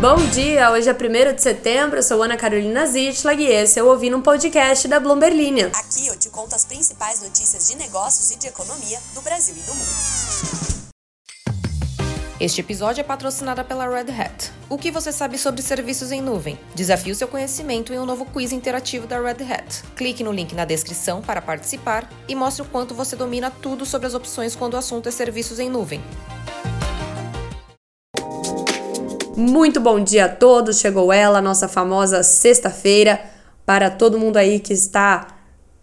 Bom dia, hoje é 1 de setembro, eu sou Ana Carolina Zitlag e esse é o Ouvindo um Podcast da Bloomberg Aqui eu te conto as principais notícias de negócios e de economia do Brasil e do mundo. Este episódio é patrocinado pela Red Hat. O que você sabe sobre serviços em nuvem? Desafie o seu conhecimento em um novo quiz interativo da Red Hat. Clique no link na descrição para participar e mostre o quanto você domina tudo sobre as opções quando o assunto é serviços em nuvem. Muito bom dia a todos. Chegou ela, nossa famosa sexta-feira, para todo mundo aí que está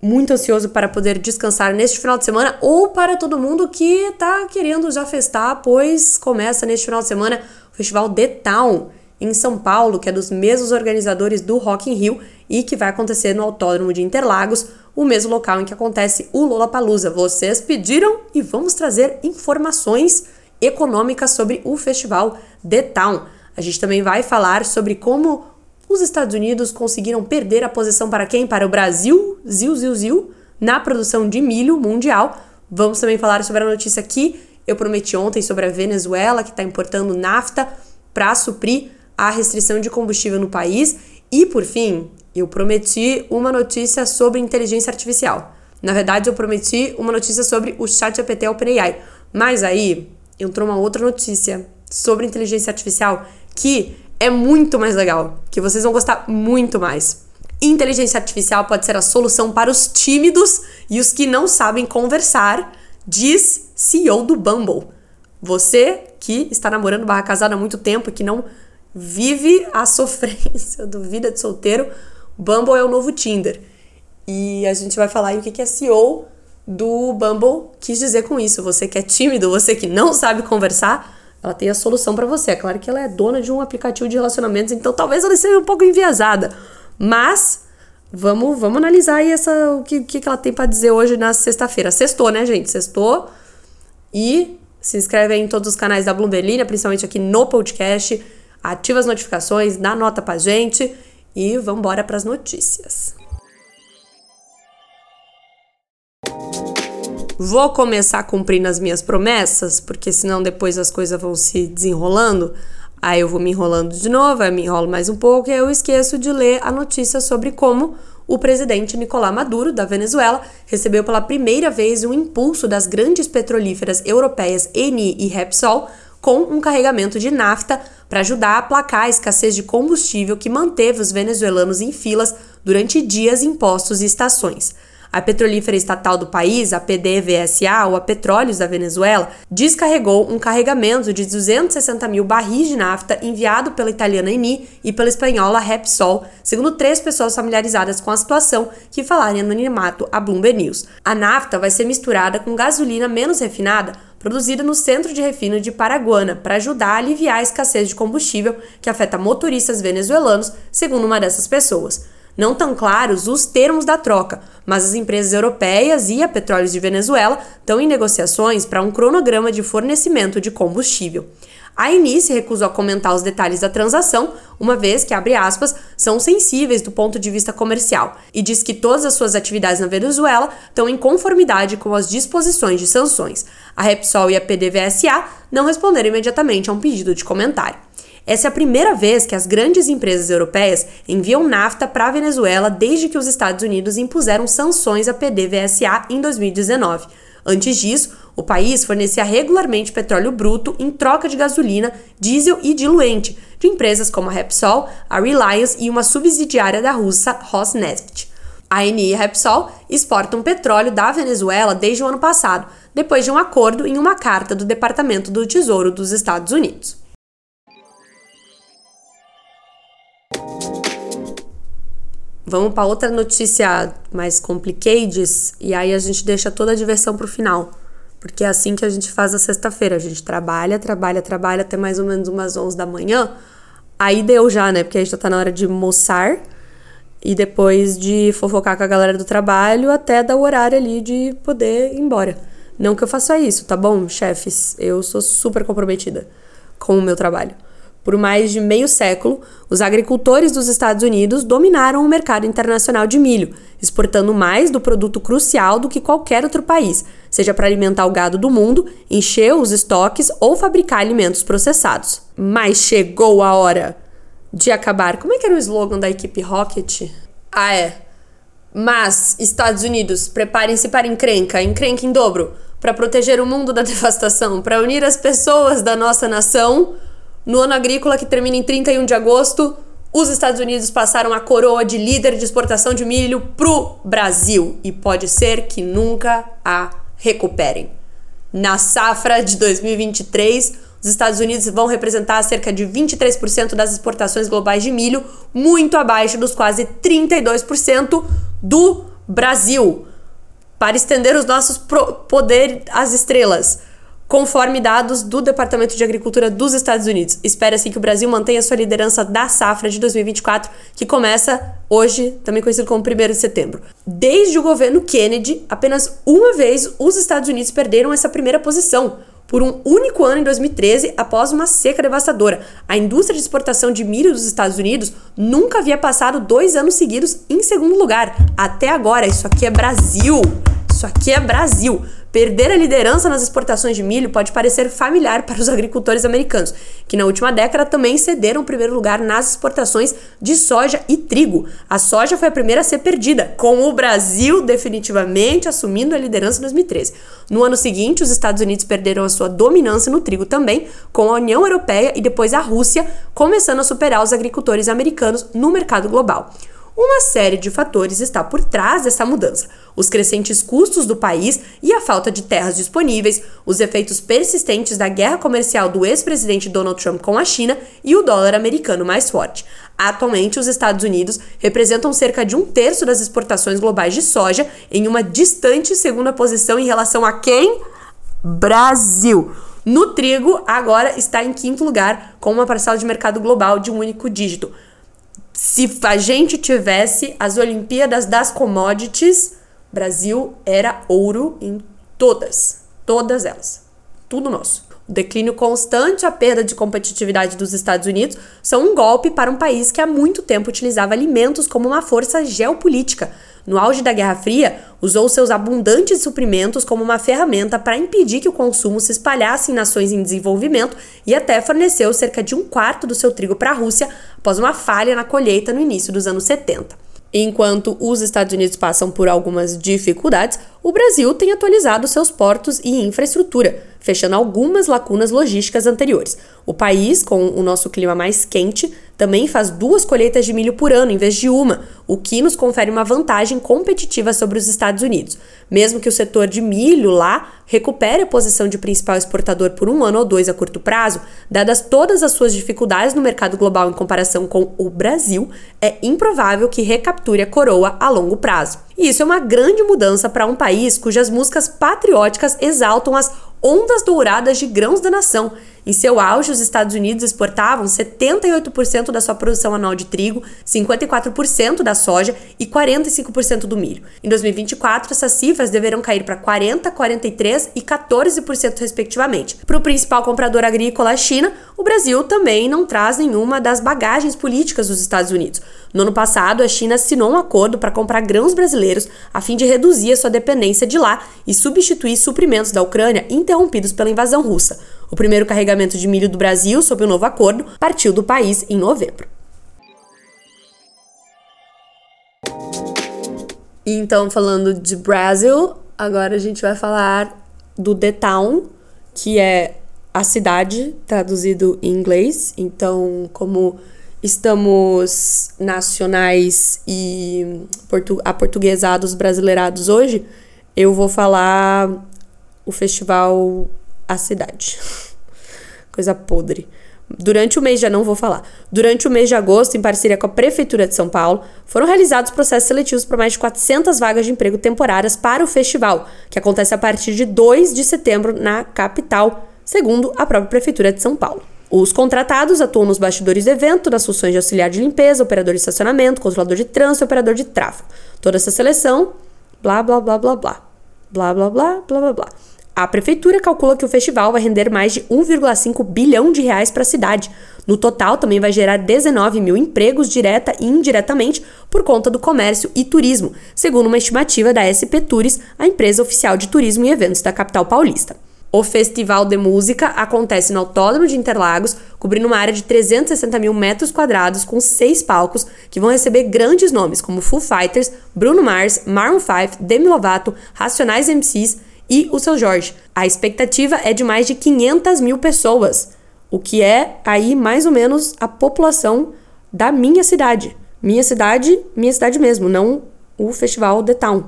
muito ansioso para poder descansar neste final de semana ou para todo mundo que está querendo já festar, pois começa neste final de semana o Festival The Town em São Paulo, que é dos mesmos organizadores do Rock in Rio e que vai acontecer no Autódromo de Interlagos, o mesmo local em que acontece o Lollapalooza. Vocês pediram e vamos trazer informações econômicas sobre o festival The Town. A gente também vai falar sobre como os Estados Unidos conseguiram perder a posição para quem? Para o Brasil, ziu, ziu, ziu, na produção de milho mundial. Vamos também falar sobre a notícia que eu prometi ontem sobre a Venezuela, que está importando nafta para suprir a restrição de combustível no país. E, por fim, eu prometi uma notícia sobre inteligência artificial. Na verdade, eu prometi uma notícia sobre o ChatGPT OpenAI. Mas aí entrou uma outra notícia sobre inteligência artificial que é muito mais legal, que vocês vão gostar muito mais. Inteligência artificial pode ser a solução para os tímidos e os que não sabem conversar, diz CEO do Bumble. Você que está namorando barra casada há muito tempo e que não vive a sofrência do vida de solteiro, Bumble é o novo Tinder. E a gente vai falar aí o que a CEO do Bumble quis dizer com isso. Você que é tímido, você que não sabe conversar, ela tem a solução para você. É claro que ela é dona de um aplicativo de relacionamentos, então talvez ela seja um pouco enviesada. Mas vamos, vamos analisar aí essa, o que, que ela tem para dizer hoje na sexta-feira. Sextou, né, gente? Sextou. E se inscreve aí em todos os canais da Bloomberg, principalmente aqui no podcast. Ativa as notificações, dá nota pra gente e vamos embora para as notícias. Vou começar cumprindo as minhas promessas, porque senão depois as coisas vão se desenrolando. Aí eu vou me enrolando de novo, aí me enrolo mais um pouco e aí eu esqueço de ler a notícia sobre como o presidente Nicolás Maduro, da Venezuela, recebeu pela primeira vez um impulso das grandes petrolíferas europeias Eni e Repsol com um carregamento de nafta para ajudar a aplacar a escassez de combustível que manteve os venezuelanos em filas durante dias em postos e estações. A petrolífera estatal do país, a PDVSA, ou a Petróleos da Venezuela, descarregou um carregamento de 260 mil barris de nafta enviado pela italiana Eni e pela espanhola Repsol, segundo três pessoas familiarizadas com a situação que falaram em anonimato a Bloomberg News. A nafta vai ser misturada com gasolina menos refinada produzida no centro de refino de Paraguana, para ajudar a aliviar a escassez de combustível que afeta motoristas venezuelanos, segundo uma dessas pessoas. Não tão claros os termos da troca, mas as empresas europeias e a Petróleos de Venezuela estão em negociações para um cronograma de fornecimento de combustível. A Eni recusou a comentar os detalhes da transação, uma vez que, abre aspas, são sensíveis do ponto de vista comercial, e diz que todas as suas atividades na Venezuela estão em conformidade com as disposições de sanções. A Repsol e a PDVSA não responderam imediatamente a um pedido de comentário. Essa é a primeira vez que as grandes empresas europeias enviam nafta para a Venezuela desde que os Estados Unidos impuseram sanções à PDVSA em 2019. Antes disso, o país fornecia regularmente petróleo bruto em troca de gasolina, diesel e diluente de empresas como a Repsol, a Reliance e uma subsidiária da russa Rosneft. A Eni e a Repsol exportam petróleo da Venezuela desde o ano passado, depois de um acordo em uma carta do Departamento do Tesouro dos Estados Unidos. Vamos para outra notícia mais complicated e aí a gente deixa toda a diversão para o final. Porque é assim que a gente faz a sexta-feira. A gente trabalha, trabalha, trabalha até mais ou menos umas 11 da manhã. Aí deu já, né? Porque aí já tá na hora de moçar e depois de fofocar com a galera do trabalho até dar o horário ali de poder ir embora. Não que eu faça isso, tá bom, chefes? Eu sou super comprometida com o meu trabalho. Por mais de meio século, os agricultores dos Estados Unidos dominaram o mercado internacional de milho, exportando mais do produto crucial do que qualquer outro país, seja para alimentar o gado do mundo, encher os estoques ou fabricar alimentos processados. Mas chegou a hora! de acabar. Como é que era o slogan da equipe Rocket? Ah, é. Mas, Estados Unidos, preparem-se para encrenca, encrenca em dobro, para proteger o mundo da devastação, para unir as pessoas da nossa nação. No ano agrícola que termina em 31 de agosto, os Estados Unidos passaram a coroa de líder de exportação de milho pro Brasil e pode ser que nunca a recuperem. Na safra de 2023, os Estados Unidos vão representar cerca de 23% das exportações globais de milho, muito abaixo dos quase 32% do Brasil. Para estender os nossos poderes às estrelas conforme dados do Departamento de Agricultura dos Estados Unidos. Espera-se que o Brasil mantenha sua liderança da safra de 2024, que começa hoje, também conhecido como 1 de setembro. Desde o governo Kennedy, apenas uma vez os Estados Unidos perderam essa primeira posição. Por um único ano em 2013, após uma seca devastadora, a indústria de exportação de milho dos Estados Unidos nunca havia passado dois anos seguidos em segundo lugar. Até agora, isso aqui é Brasil! Isso aqui é Brasil! Perder a liderança nas exportações de milho pode parecer familiar para os agricultores americanos, que na última década também cederam o primeiro lugar nas exportações de soja e trigo. A soja foi a primeira a ser perdida, com o Brasil definitivamente assumindo a liderança em 2013. No ano seguinte, os Estados Unidos perderam a sua dominância no trigo também, com a União Europeia e depois a Rússia começando a superar os agricultores americanos no mercado global. Uma série de fatores está por trás dessa mudança: os crescentes custos do país e a falta de terras disponíveis, os efeitos persistentes da guerra comercial do ex-presidente Donald Trump com a China e o dólar americano mais forte. Atualmente, os Estados Unidos representam cerca de um terço das exportações globais de soja, em uma distante segunda posição em relação a quem? Brasil. No trigo, agora está em quinto lugar, com uma parcela de mercado global de um único dígito se a gente tivesse as Olimpíadas das Commodities, Brasil era ouro em todas, todas elas. Tudo nosso. O declínio constante, a perda de competitividade dos Estados Unidos são um golpe para um país que há muito tempo utilizava alimentos como uma força geopolítica. No auge da Guerra Fria, usou seus abundantes suprimentos como uma ferramenta para impedir que o consumo se espalhasse em nações em desenvolvimento e até forneceu cerca de um quarto do seu trigo para a Rússia após uma falha na colheita no início dos anos 70. Enquanto os Estados Unidos passam por algumas dificuldades, o Brasil tem atualizado seus portos e infraestrutura, fechando algumas lacunas logísticas anteriores. O país, com o nosso clima mais quente, também faz duas colheitas de milho por ano em vez de uma, o que nos confere uma vantagem competitiva sobre os Estados Unidos. Mesmo que o setor de milho lá recupere a posição de principal exportador por um ano ou dois a curto prazo, dadas todas as suas dificuldades no mercado global em comparação com o Brasil, é improvável que recapture a coroa a longo prazo. E isso é uma grande mudança para um país cujas músicas patrióticas exaltam as ondas douradas de grãos da nação em seu auge, os Estados Unidos exportavam 78% da sua produção anual de trigo, 54% da soja e 45% do milho. Em 2024, essas cifras deverão cair para 40%, 43% e 14%, respectivamente. Para o principal comprador agrícola, a China, o Brasil também não traz nenhuma das bagagens políticas dos Estados Unidos. No ano passado, a China assinou um acordo para comprar grãos brasileiros a fim de reduzir a sua dependência de lá e substituir suprimentos da Ucrânia interrompidos pela invasão russa. O primeiro carregamento de milho do Brasil, sob o novo acordo, partiu do país em novembro. Então, falando de Brasil, agora a gente vai falar do The Town, que é a cidade, traduzido em inglês. Então, como estamos nacionais e portu aportuguesados brasileirados hoje, eu vou falar o festival a cidade. Coisa podre. Durante o mês, já não vou falar. Durante o mês de agosto, em parceria com a Prefeitura de São Paulo, foram realizados processos seletivos para mais de 400 vagas de emprego temporárias para o festival, que acontece a partir de 2 de setembro na capital, segundo a própria Prefeitura de São Paulo. Os contratados atuam nos bastidores do evento, nas funções de auxiliar de limpeza, operador de estacionamento, controlador de trânsito e operador de tráfego. Toda essa seleção, blá, blá, blá, blá, blá. Blá, blá, blá, blá, blá, blá. A prefeitura calcula que o festival vai render mais de 1,5 bilhão de reais para a cidade. No total, também vai gerar 19 mil empregos direta e indiretamente por conta do comércio e turismo, segundo uma estimativa da SP Tours, a empresa oficial de turismo e eventos da capital paulista. O Festival de Música acontece no Autódromo de Interlagos, cobrindo uma área de 360 mil metros quadrados, com seis palcos, que vão receber grandes nomes como Foo Fighters, Bruno Mars, Maroon 5, Demi Lovato, Racionais MCs e o Seu Jorge. A expectativa é de mais de 500 mil pessoas, o que é aí mais ou menos a população da minha cidade. Minha cidade, minha cidade mesmo, não o festival The Town.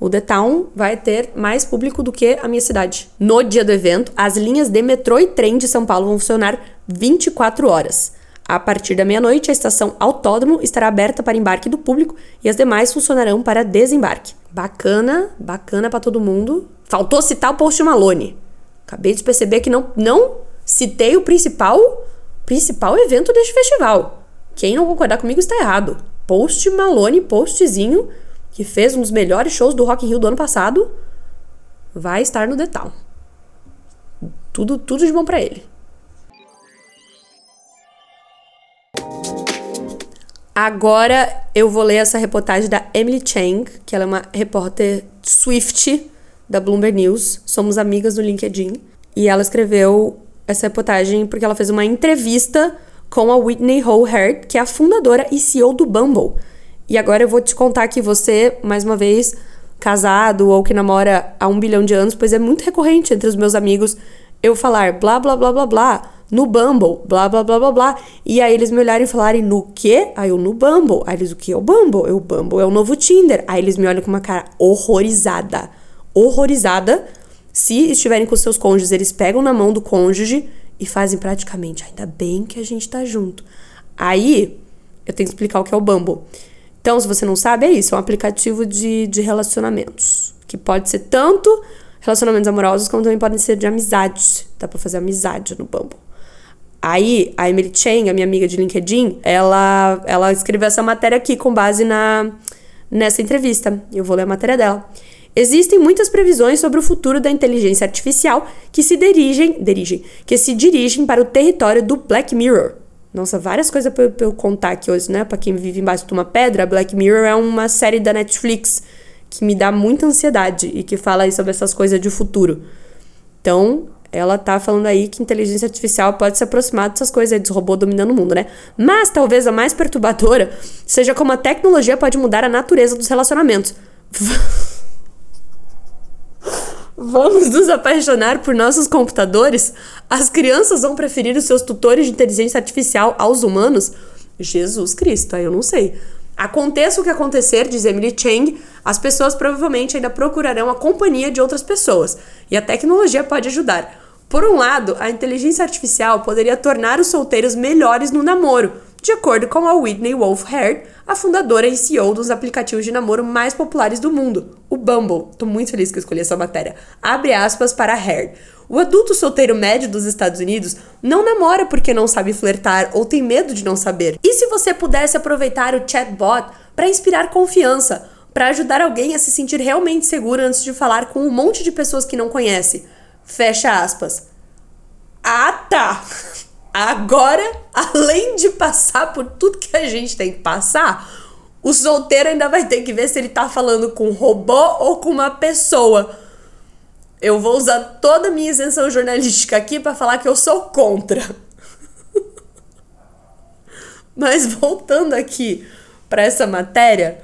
O The Town vai ter mais público do que a minha cidade. No dia do evento, as linhas de metrô e trem de São Paulo vão funcionar 24 horas. A partir da meia-noite, a estação Autódromo estará aberta para embarque do público e as demais funcionarão para desembarque. Bacana, bacana para todo mundo. Faltou citar o Post Malone. Acabei de perceber que não, não citei o principal, principal evento deste festival. Quem não concordar comigo está errado. Post Malone, postzinho que fez um dos melhores shows do Rock in Rio do ano passado, vai estar no Town. Tudo, tudo de bom para ele. Agora eu vou ler essa reportagem da Emily Chang, que ela é uma repórter Swift da Bloomberg News. Somos amigas no LinkedIn. E ela escreveu essa reportagem porque ela fez uma entrevista com a Whitney Howard, que é a fundadora e CEO do Bumble. E agora eu vou te contar que você, mais uma vez, casado ou que namora há um bilhão de anos, pois é muito recorrente entre os meus amigos eu falar blá blá blá blá blá no Bumble, blá blá blá blá blá. E aí eles me olharem e falarem no quê? Aí eu no Bumble. Aí eles, o que é o Bumble? Eu, o Bumble é o novo Tinder. Aí eles me olham com uma cara horrorizada. Horrorizada. Se estiverem com seus cônjuges, eles pegam na mão do cônjuge e fazem praticamente, ainda bem que a gente tá junto. Aí eu tenho que explicar o que é o Bumble. Então, se você não sabe, é isso. É um aplicativo de, de relacionamentos. Que pode ser tanto relacionamentos amorosos, como também podem ser de amizade. Dá pra fazer amizade no Bumble. Aí, a Emily Chang, a minha amiga de LinkedIn, ela, ela escreveu essa matéria aqui com base na, nessa entrevista. Eu vou ler a matéria dela. Existem muitas previsões sobre o futuro da inteligência artificial que se dirigem, dirigem, que se dirigem para o território do Black Mirror, nossa, várias coisas pra eu, contar aqui hoje, né? Pra quem vive embaixo de uma pedra, Black Mirror é uma série da Netflix que me dá muita ansiedade e que fala aí sobre essas coisas de futuro. Então, ela tá falando aí que inteligência artificial pode se aproximar dessas coisas aí, dos robôs dominando o mundo, né? Mas talvez a mais perturbadora seja como a tecnologia pode mudar a natureza dos relacionamentos. Vamos nos apaixonar por nossos computadores? As crianças vão preferir os seus tutores de inteligência artificial aos humanos? Jesus Cristo, aí eu não sei. Aconteça o que acontecer, diz Emily Chang, as pessoas provavelmente ainda procurarão a companhia de outras pessoas, e a tecnologia pode ajudar. Por um lado, a inteligência artificial poderia tornar os solteiros melhores no namoro, de acordo com a Whitney Wolf Hare, a fundadora e CEO dos aplicativos de namoro mais populares do mundo, o Bumble. Tô muito feliz que eu escolhi essa matéria. Abre aspas para Hare. O adulto solteiro médio dos Estados Unidos não namora porque não sabe flertar ou tem medo de não saber. E se você pudesse aproveitar o chatbot para inspirar confiança, para ajudar alguém a se sentir realmente seguro antes de falar com um monte de pessoas que não conhece? Fecha aspas. Ah, tá! Agora, além de passar por tudo que a gente tem que passar, o solteiro ainda vai ter que ver se ele tá falando com um robô ou com uma pessoa. Eu vou usar toda a minha isenção jornalística aqui para falar que eu sou contra. Mas voltando aqui para essa matéria,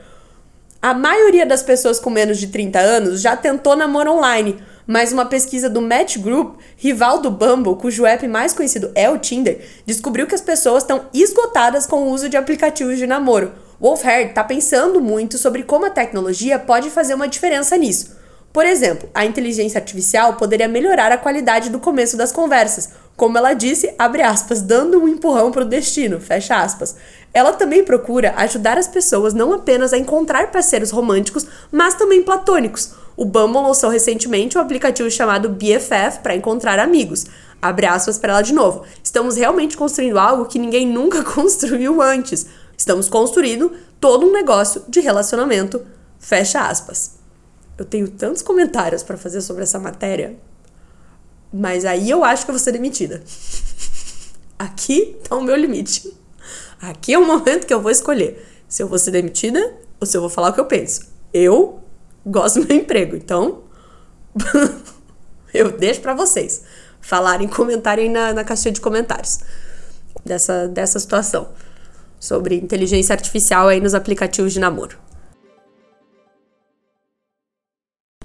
a maioria das pessoas com menos de 30 anos já tentou namoro online mas uma pesquisa do Match Group, rival do Bumble, cujo app mais conhecido é o Tinder, descobriu que as pessoas estão esgotadas com o uso de aplicativos de namoro. Wolfhard está pensando muito sobre como a tecnologia pode fazer uma diferença nisso. Por exemplo, a inteligência artificial poderia melhorar a qualidade do começo das conversas, como ela disse, abre aspas, dando um empurrão para o destino, fecha aspas. Ela também procura ajudar as pessoas não apenas a encontrar parceiros românticos, mas também platônicos. O Bumble lançou recentemente um aplicativo chamado BFF para encontrar amigos. Abre aspas para ela de novo. Estamos realmente construindo algo que ninguém nunca construiu antes. Estamos construindo todo um negócio de relacionamento. Fecha aspas. Eu tenho tantos comentários para fazer sobre essa matéria, mas aí eu acho que eu vou ser demitida. Aqui tá o meu limite. Aqui é o momento que eu vou escolher se eu vou ser demitida ou se eu vou falar o que eu penso. Eu gosto do meu emprego. Então, Eu deixo para vocês falarem, comentarem na, na caixinha de comentários dessa, dessa situação sobre inteligência artificial aí nos aplicativos de namoro.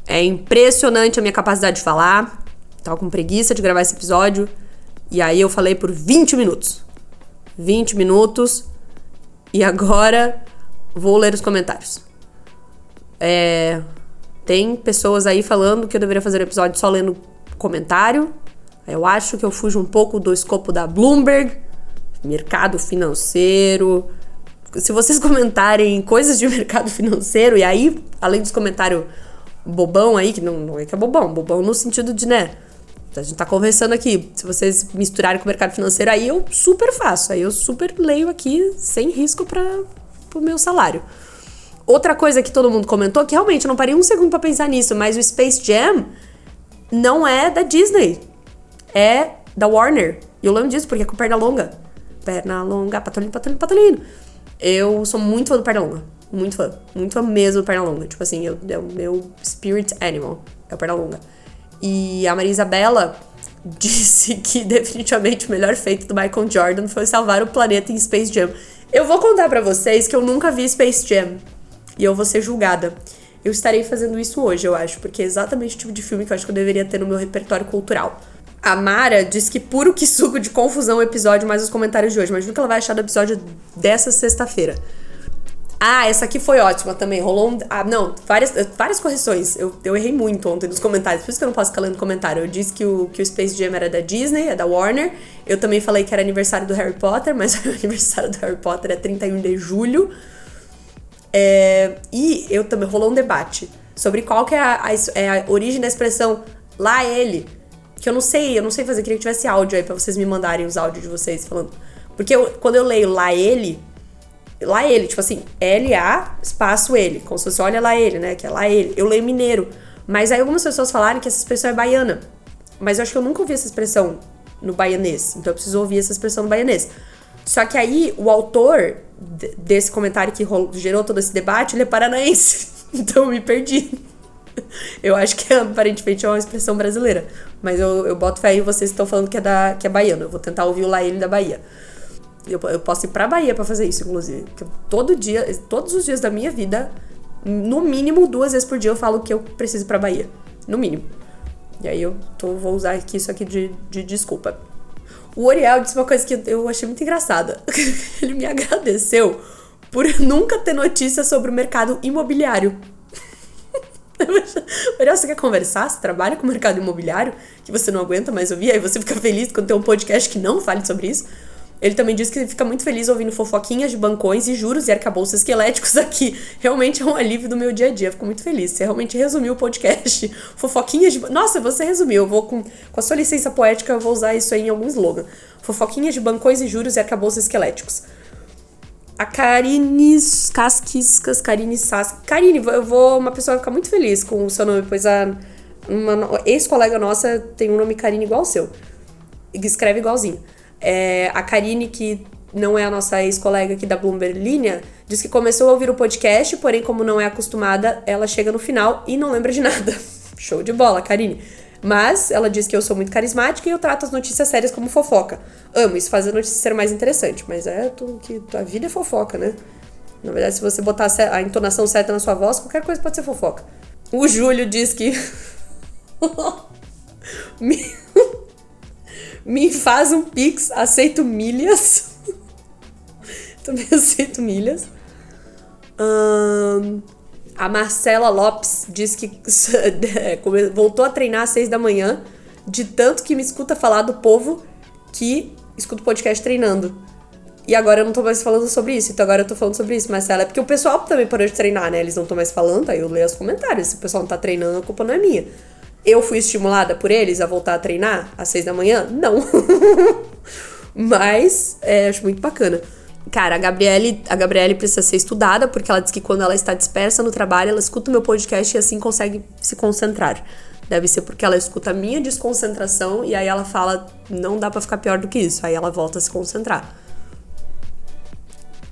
É impressionante a minha capacidade de falar. Tava com preguiça de gravar esse episódio. E aí eu falei por 20 minutos. 20 minutos. E agora vou ler os comentários. É, tem pessoas aí falando que eu deveria fazer o episódio só lendo comentário. Eu acho que eu fujo um pouco do escopo da Bloomberg, mercado financeiro. Se vocês comentarem coisas de mercado financeiro, e aí, além dos comentários bobão aí, que não, não é que é bobão, bobão no sentido de, né? A gente tá conversando aqui. Se vocês misturarem com o mercado financeiro, aí eu super faço. Aí eu super leio aqui sem risco para o meu salário. Outra coisa que todo mundo comentou, que realmente eu não parei um segundo para pensar nisso, mas o Space Jam não é da Disney. É da Warner. E eu lembro disso porque é com perna longa. Perna longa, patolino, patolino, patolino. Eu sou muito fã do perna longa. Muito fã. Muito fã mesmo do Pernalonga. Tipo assim, eu, é o meu spirit animal. É o Pernalonga. E a Maria Isabela disse que definitivamente o melhor feito do Michael Jordan foi salvar o planeta em Space Jam. Eu vou contar para vocês que eu nunca vi Space Jam. E eu vou ser julgada. Eu estarei fazendo isso hoje, eu acho, porque é exatamente o tipo de filme que eu acho que eu deveria ter no meu repertório cultural. A Mara diz que puro que suco de confusão o episódio, mais os comentários de hoje. Imagina o que ela vai achar do episódio dessa sexta-feira. Ah, essa aqui foi ótima também. Rolou um. Ah, não, várias, várias correções. Eu, eu errei muito ontem nos comentários, por isso que eu não posso ficar lendo comentário. Eu disse que o, que o Space Jam era da Disney, é da Warner. Eu também falei que era aniversário do Harry Potter, mas o aniversário do Harry Potter é 31 de julho. É, e eu também rolou um debate sobre qual que é a, a, é a origem da expressão lá ele. Que eu não sei, eu não sei fazer. Queria que tivesse áudio aí pra vocês me mandarem os áudios de vocês falando. Porque eu, quando eu leio lá ele, lá ele, tipo assim, L-A, espaço ele, como se fosse olha lá ele, né? Que é lá ele. Eu leio mineiro. Mas aí algumas pessoas falaram que essa expressão é baiana. Mas eu acho que eu nunca ouvi essa expressão no baianês. Então eu preciso ouvir essa expressão no baianês. Só que aí o autor desse comentário que gerou todo esse debate, ele é paranaense. Então eu me perdi. Eu acho que aparentemente é uma expressão brasileira. Mas eu, eu boto fé aí, vocês estão falando que é, da, que é baiano. Eu vou tentar ouvir lá ele da Bahia. Eu, eu posso ir pra Bahia para fazer isso, inclusive. Porque todo dia, todos os dias da minha vida, no mínimo duas vezes por dia eu falo que eu preciso ir pra Bahia. No mínimo. E aí eu tô, vou usar aqui isso aqui de, de desculpa. O Oriel disse uma coisa que eu achei muito engraçada. Ele me agradeceu por nunca ter notícia sobre o mercado imobiliário. Oriel, você quer conversar? Você trabalha com o mercado imobiliário que você não aguenta mais ouvir? Aí você fica feliz quando tem um podcast que não fale sobre isso? Ele também diz que fica muito feliz ouvindo fofoquinhas de bancões e juros e arcabouços esqueléticos aqui. Realmente é um alívio do meu dia a dia. Fico muito feliz. Você realmente resumiu o podcast. Fofoquinhas de. Nossa, você resumiu. Eu vou com, com a sua licença poética, eu vou usar isso aí em algum slogan. Fofoquinhas de bancões e juros e arcabouços esqueléticos. A Karine Casquiscas, Karine Sas. Karine, eu vou. Uma pessoa vai ficar muito feliz com o seu nome, pois a. Uma ex-colega nossa tem um nome Karine igual ao seu. Escreve igualzinho. É, a Karine, que não é a nossa ex-colega aqui da Bloomberg Linha, diz que começou a ouvir o podcast, porém, como não é acostumada, ela chega no final e não lembra de nada. Show de bola, Karine. Mas ela diz que eu sou muito carismática e eu trato as notícias sérias como fofoca. Amo, isso faz a notícia ser mais interessante, mas é tu, que a vida é fofoca, né? Na verdade, se você botar a entonação certa na sua voz, qualquer coisa pode ser fofoca. O Júlio diz que. Me faz um pix, aceito milhas. Também aceito milhas. Um, a Marcela Lopes diz que voltou a treinar às seis da manhã, de tanto que me escuta falar do povo que escuta o podcast treinando. E agora eu não tô mais falando sobre isso, então agora eu tô falando sobre isso, Marcela. É porque o pessoal também parou de treinar, né? Eles não estão mais falando, aí eu leio os comentários. Se o pessoal não tá treinando, a culpa não é minha. Eu fui estimulada por eles a voltar a treinar às seis da manhã? Não. Mas é, acho muito bacana. Cara, a Gabriele, a Gabriele precisa ser estudada, porque ela diz que quando ela está dispersa no trabalho, ela escuta o meu podcast e assim consegue se concentrar. Deve ser porque ela escuta a minha desconcentração e aí ela fala, não dá para ficar pior do que isso. Aí ela volta a se concentrar.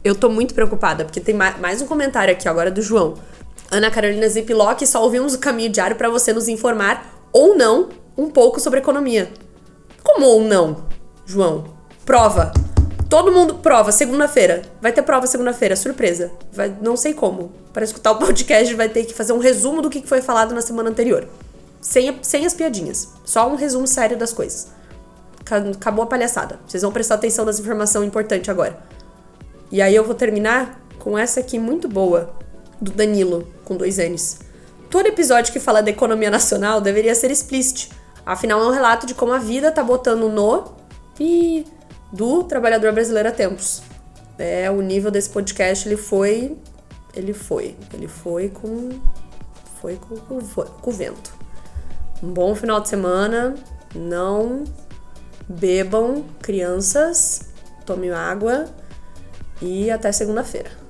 Eu tô muito preocupada, porque tem mais um comentário aqui agora do João. Ana Carolina Ziplock, só ouvimos o caminho diário para você nos informar ou não um pouco sobre economia. Como ou não, João? Prova. Todo mundo prova segunda-feira. Vai ter prova segunda-feira, surpresa. Vai, não sei como. Para escutar o podcast vai ter que fazer um resumo do que foi falado na semana anterior. Sem, sem as piadinhas. Só um resumo sério das coisas. Acabou a palhaçada. Vocês vão prestar atenção nas informações importantes agora. E aí eu vou terminar com essa aqui muito boa, do Danilo, com dois N's. Todo episódio que fala da economia nacional deveria ser explícito. Afinal, é um relato de como a vida tá botando no e do trabalhador brasileiro a tempos. É, o nível desse podcast, ele foi. Ele foi. Ele foi com. Foi com, com, com o vento. Um bom final de semana. Não bebam, crianças. Tomem água. E até segunda-feira.